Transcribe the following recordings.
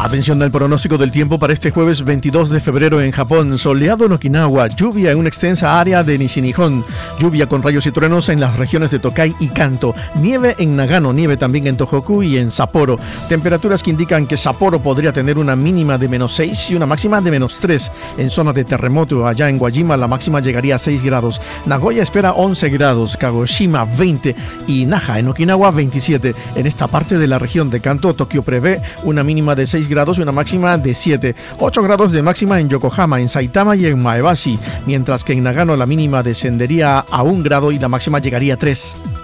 Atención al pronóstico del tiempo para este jueves 22 de febrero en Japón. Soleado en Okinawa, lluvia en una extensa área de Nishinihon, lluvia con rayos y truenos en las regiones de Tokai y Kanto, nieve en Nagano, nieve también en Tohoku y en Sapporo. Temperaturas que indican que Sapporo podría tener una mínima de menos 6 y una máxima de menos 3. En zona de terremoto, allá en Guajima, la máxima llegaría a 6 grados. Nagoya espera 11 grados, Kagoshima 20 y Naha en Okinawa 27. En esta parte de la región de Kanto, Tokio prevé una mínima de 6 grados y una máxima de 7. 8 grados de máxima en Yokohama, en Saitama y en Maebashi, mientras que en Nagano la mínima descendería a 1 grado y la máxima llegaría a 3.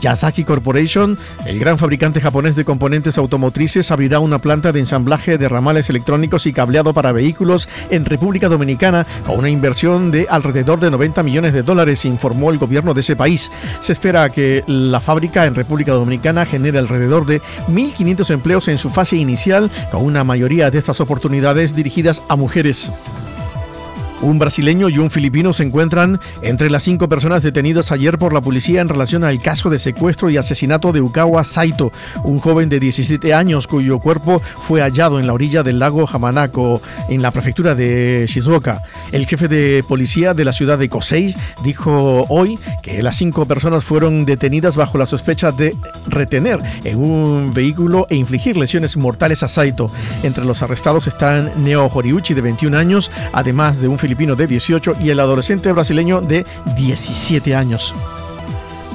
Yasaki Corporation, el gran fabricante japonés de componentes automotrices, abrirá una planta de ensamblaje de ramales electrónicos y cableado para vehículos en República Dominicana con una inversión de alrededor de 90 millones de dólares, informó el gobierno de ese país. Se espera que la fábrica en República Dominicana genere alrededor de 1.500 empleos en su fase inicial, con una mayoría de estas oportunidades dirigidas a mujeres. Un brasileño y un filipino se encuentran entre las cinco personas detenidas ayer por la policía en relación al caso de secuestro y asesinato de Ukawa Saito, un joven de 17 años cuyo cuerpo fue hallado en la orilla del lago Hamanako, en la prefectura de Shizuoka. El jefe de policía de la ciudad de Kosei dijo hoy que las cinco personas fueron detenidas bajo la sospecha de retener en un vehículo e infligir lesiones mortales a Saito. Entre los arrestados están Neo Horiuchi de 21 años, además de un filipino de 18 y el adolescente brasileño de 17 años.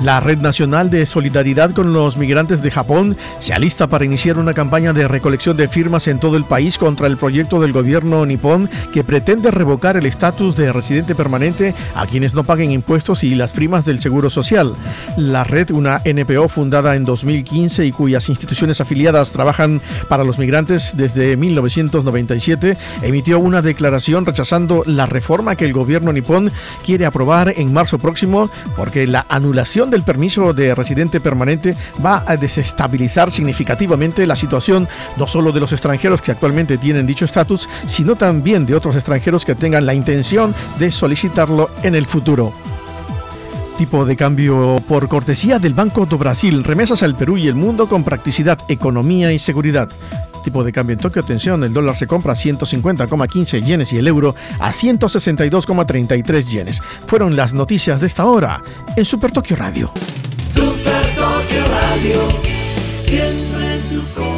La Red Nacional de Solidaridad con los Migrantes de Japón se alista para iniciar una campaña de recolección de firmas en todo el país contra el proyecto del gobierno nipón que pretende revocar el estatus de residente permanente a quienes no paguen impuestos y las primas del Seguro Social. La red, una NPO fundada en 2015 y cuyas instituciones afiliadas trabajan para los migrantes desde 1997, emitió una declaración rechazando la reforma que el gobierno nipón quiere aprobar en marzo próximo porque la anulación del permiso de residente permanente va a desestabilizar significativamente la situación no solo de los extranjeros que actualmente tienen dicho estatus, sino también de otros extranjeros que tengan la intención de solicitarlo en el futuro tipo de cambio por cortesía del Banco do Brasil, remesas al Perú y el mundo con practicidad, economía y seguridad. Tipo de cambio en Tokio, atención, el dólar se compra a 150,15 yenes y el euro a 162,33 yenes. Fueron las noticias de esta hora en Super Tokio Radio. Super Tokio Radio, siempre en tu corazón.